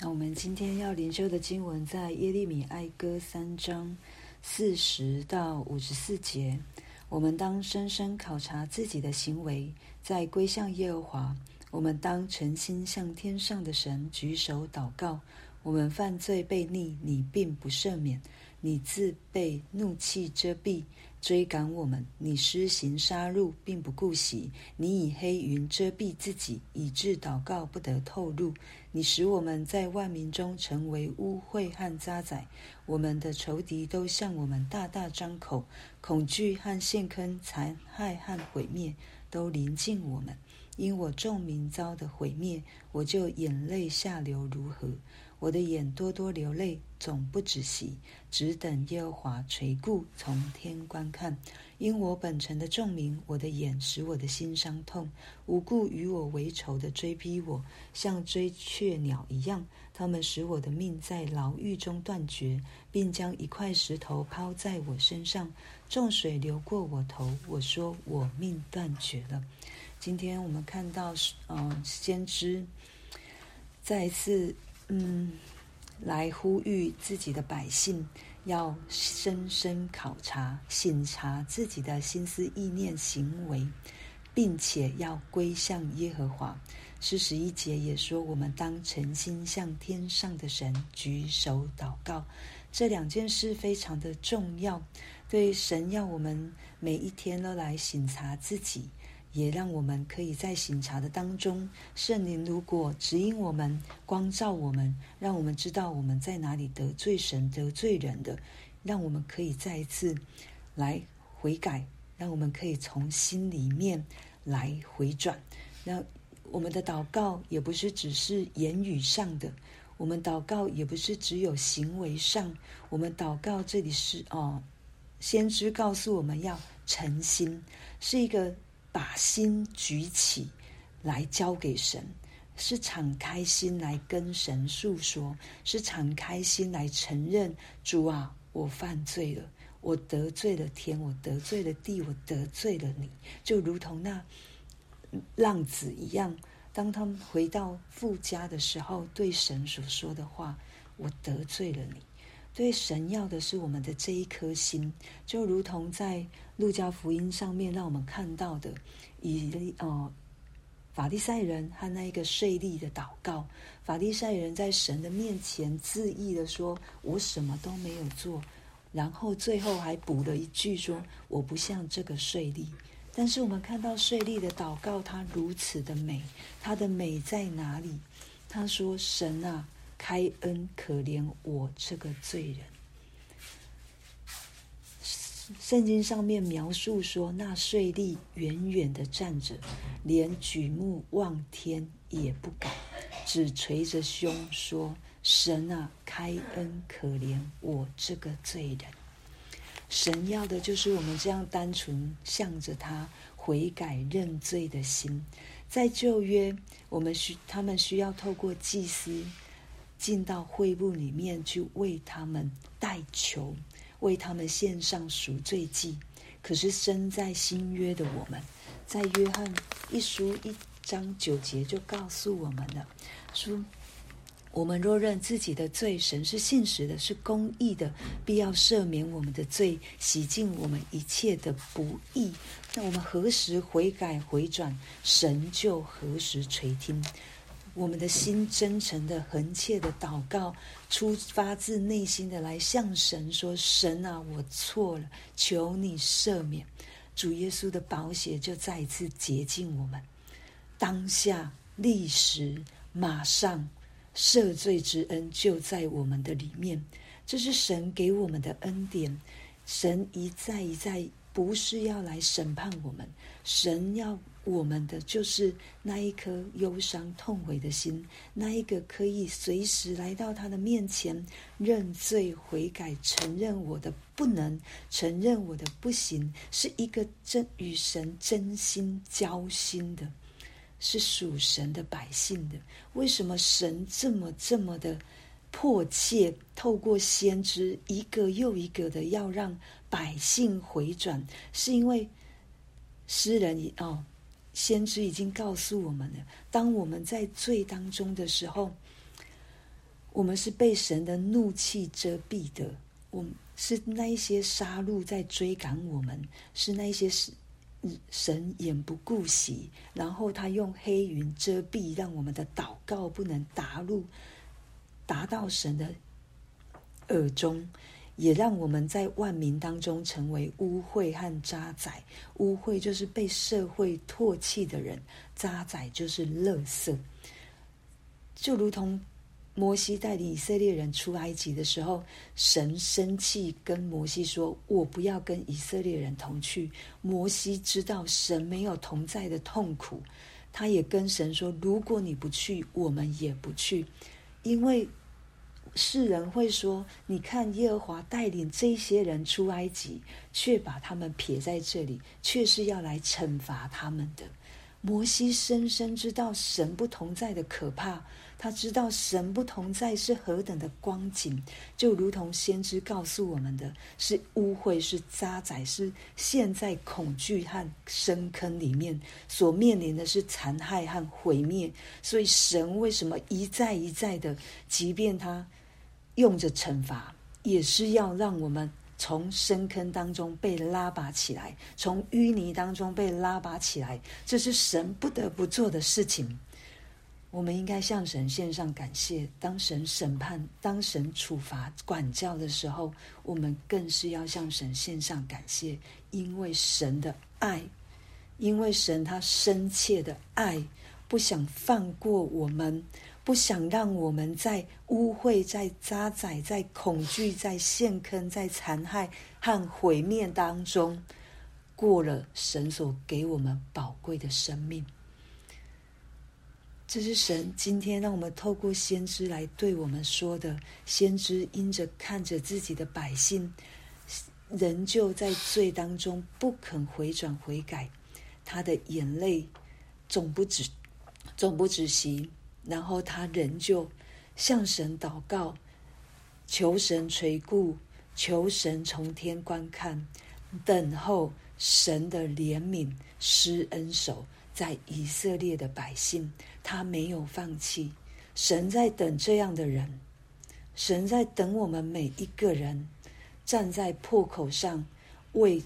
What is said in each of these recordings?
那我们今天要灵修的经文在耶利米哀歌三章四十到五十四节。我们当深深考察自己的行为，再归向耶和华。我们当诚心向天上的神举手祷告。我们犯罪悖逆，你并不赦免。你自被怒气遮蔽，追赶我们；你施行杀戮，并不顾惜；你以黑云遮蔽自己，以致祷告不得透露。你使我们在万民中成为污秽和渣滓，我们的仇敌都向我们大大张口，恐惧和陷坑、残害和毁灭都临近我们。因我众民遭的毁灭，我就眼泪下流如河。我的眼多多流泪，总不止息，只等耶和华垂顾，从天观看。因我本城的众民，我的眼使我的心伤痛。无故与我为仇的追逼我，像追雀鸟一样。他们使我的命在牢狱中断绝，并将一块石头抛在我身上。众水流过我头，我说我命断绝了。今天我们看到，嗯、先知再次。嗯，来呼吁自己的百姓要深深考察、省察自己的心思意念、行为，并且要归向耶和华。四十一节也说，我们当诚心向天上的神举手祷告。这两件事非常的重要，对神要我们每一天都来省察自己。也让我们可以在省察的当中，圣灵如果指引我们、光照我们，让我们知道我们在哪里得罪神、得罪人的，让我们可以再一次来悔改，让我们可以从心里面来回转。那我们的祷告也不是只是言语上的，我们祷告也不是只有行为上，我们祷告这里是哦，先知告诉我们要诚心，是一个。把心举起来交给神，是敞开心来跟神诉说，是敞开心来承认主啊，我犯罪了，我得罪了天，我得罪了地，我得罪了你，就如同那浪子一样，当他们回到父家的时候，对神所说的话，我得罪了你。对神要的是我们的这一颗心，就如同在路加福音上面让我们看到的，以哦法利赛人和那一个税吏的祷告。法利赛人在神的面前自义的说：“我什么都没有做。”然后最后还补了一句说：“我不像这个税吏。”但是我们看到税吏的祷告，他如此的美，他的美在哪里？他说：“神啊。”开恩可怜我这个罪人。圣经上面描述说，那税吏远远的站着，连举目望天也不敢，只捶着胸说：“神啊，开恩可怜我这个罪人。”神要的就是我们这样单纯向着他悔改认罪的心。在旧约，我们需他们需要透过祭司。进到会幕里面去为他们代求，为他们献上赎罪祭。可是身在新约的我们，在约翰一书一章九节就告诉我们了：说我们若认自己的罪，神是信实的，是公义的，必要赦免我们的罪，洗净我们一切的不义。那我们何时悔改回转，神就何时垂听。我们的心真诚的、恒切的祷告，出发自内心的来向神说：“神啊，我错了，求你赦免。”主耶稣的宝血就再一次洁净我们，当下立时马上赦罪之恩就在我们的里面。这是神给我们的恩典。神一再一再，不是要来审判我们，神要。我们的就是那一颗忧伤痛悔的心，那一个可以随时来到他的面前认罪悔改，承认我的不能，承认我的不行，是一个真与神真心交心的，是属神的百姓的。为什么神这么这么的迫切，透过先知一个又一个的要让百姓回转？是因为诗人已哦。先知已经告诉我们了，当我们在罪当中的时候，我们是被神的怒气遮蔽的。我们是那一些杀戮在追赶我们，是那一些是神眼不顾惜，然后他用黑云遮蔽，让我们的祷告不能达入达到神的耳中，也让我们在万民当中成为污秽和渣滓。污秽就是被社会唾弃的人，渣滓就是垃圾，就如同。摩西带领以色列人出埃及的时候，神生气跟摩西说：“我不要跟以色列人同去。”摩西知道神没有同在的痛苦，他也跟神说：“如果你不去，我们也不去。”因为世人会说：“你看耶和华带领这些人出埃及，却把他们撇在这里，却是要来惩罚他们的。”摩西深深知道神不同在的可怕。他知道神不同在是何等的光景，就如同先知告诉我们的是污秽，是渣滓，是陷在恐惧和深坑里面所面临的是残害和毁灭。所以神为什么一再一再的，即便他用着惩罚，也是要让我们从深坑当中被拉拔起来，从淤泥当中被拉拔起来，这是神不得不做的事情。我们应该向神献上感谢。当神审判、当神处罚、管教的时候，我们更是要向神献上感谢，因为神的爱，因为神他深切的爱，不想放过我们，不想让我们在污秽、在渣滓、在恐惧、在陷坑、在残害和毁灭当中，过了神所给我们宝贵的生命。这是神今天让我们透过先知来对我们说的。先知因着看着自己的百姓仍旧在罪当中不肯回转悔改，他的眼泪总不止，总不止息。然后他仍旧向神祷告，求神垂顾，求神从天观看，等候神的怜悯施恩手。在以色列的百姓，他没有放弃。神在等这样的人，神在等我们每一个人，站在破口上，为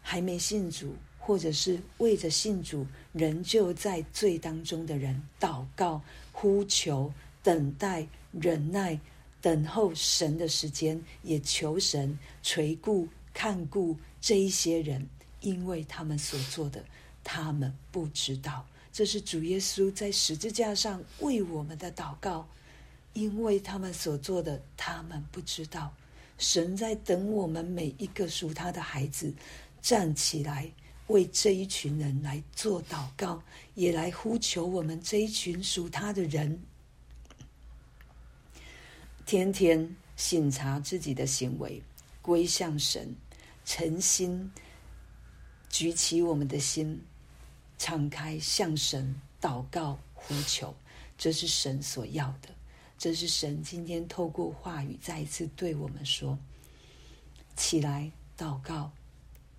还没信主，或者是为着信主仍旧在罪当中的人祷告、呼求、等待、忍耐、等候神的时间，也求神垂顾、看顾这一些人，因为他们所做的。他们不知道，这是主耶稣在十字架上为我们的祷告，因为他们所做的，他们不知道。神在等我们每一个属他的孩子站起来，为这一群人来做祷告，也来呼求我们这一群属他的人，天天省察自己的行为，归向神，诚心举起我们的心。敞开向神祷告呼求，这是神所要的。这是神今天透过话语再一次对我们说：起来祷告，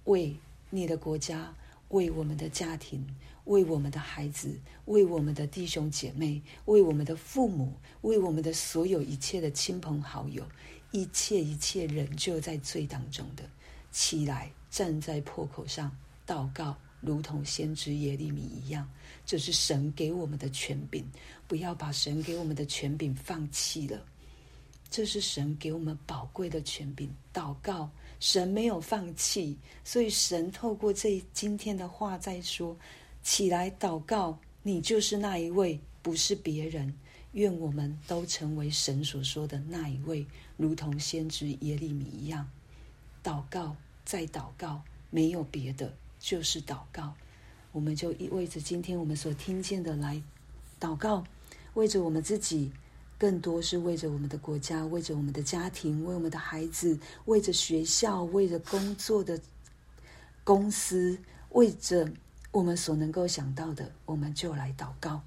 为你的国家，为我们的家庭，为我们的孩子，为我们的弟兄姐妹，为我们的父母，为我们的所有一切的亲朋好友，一切一切仍旧在罪当中的，起来站在破口上祷告。如同先知耶利米一样，这是神给我们的权柄，不要把神给我们的权柄放弃了。这是神给我们宝贵的权柄。祷告，神没有放弃，所以神透过这今天的话在说：起来祷告，你就是那一位，不是别人。愿我们都成为神所说的那一位，如同先知耶利米一样，祷告再祷告，没有别的。就是祷告，我们就意味着今天我们所听见的来祷告，为着我们自己，更多是为着我们的国家，为着我们的家庭，为我们的孩子，为着学校，为着工作的公司，为着我们所能够想到的，我们就来祷告。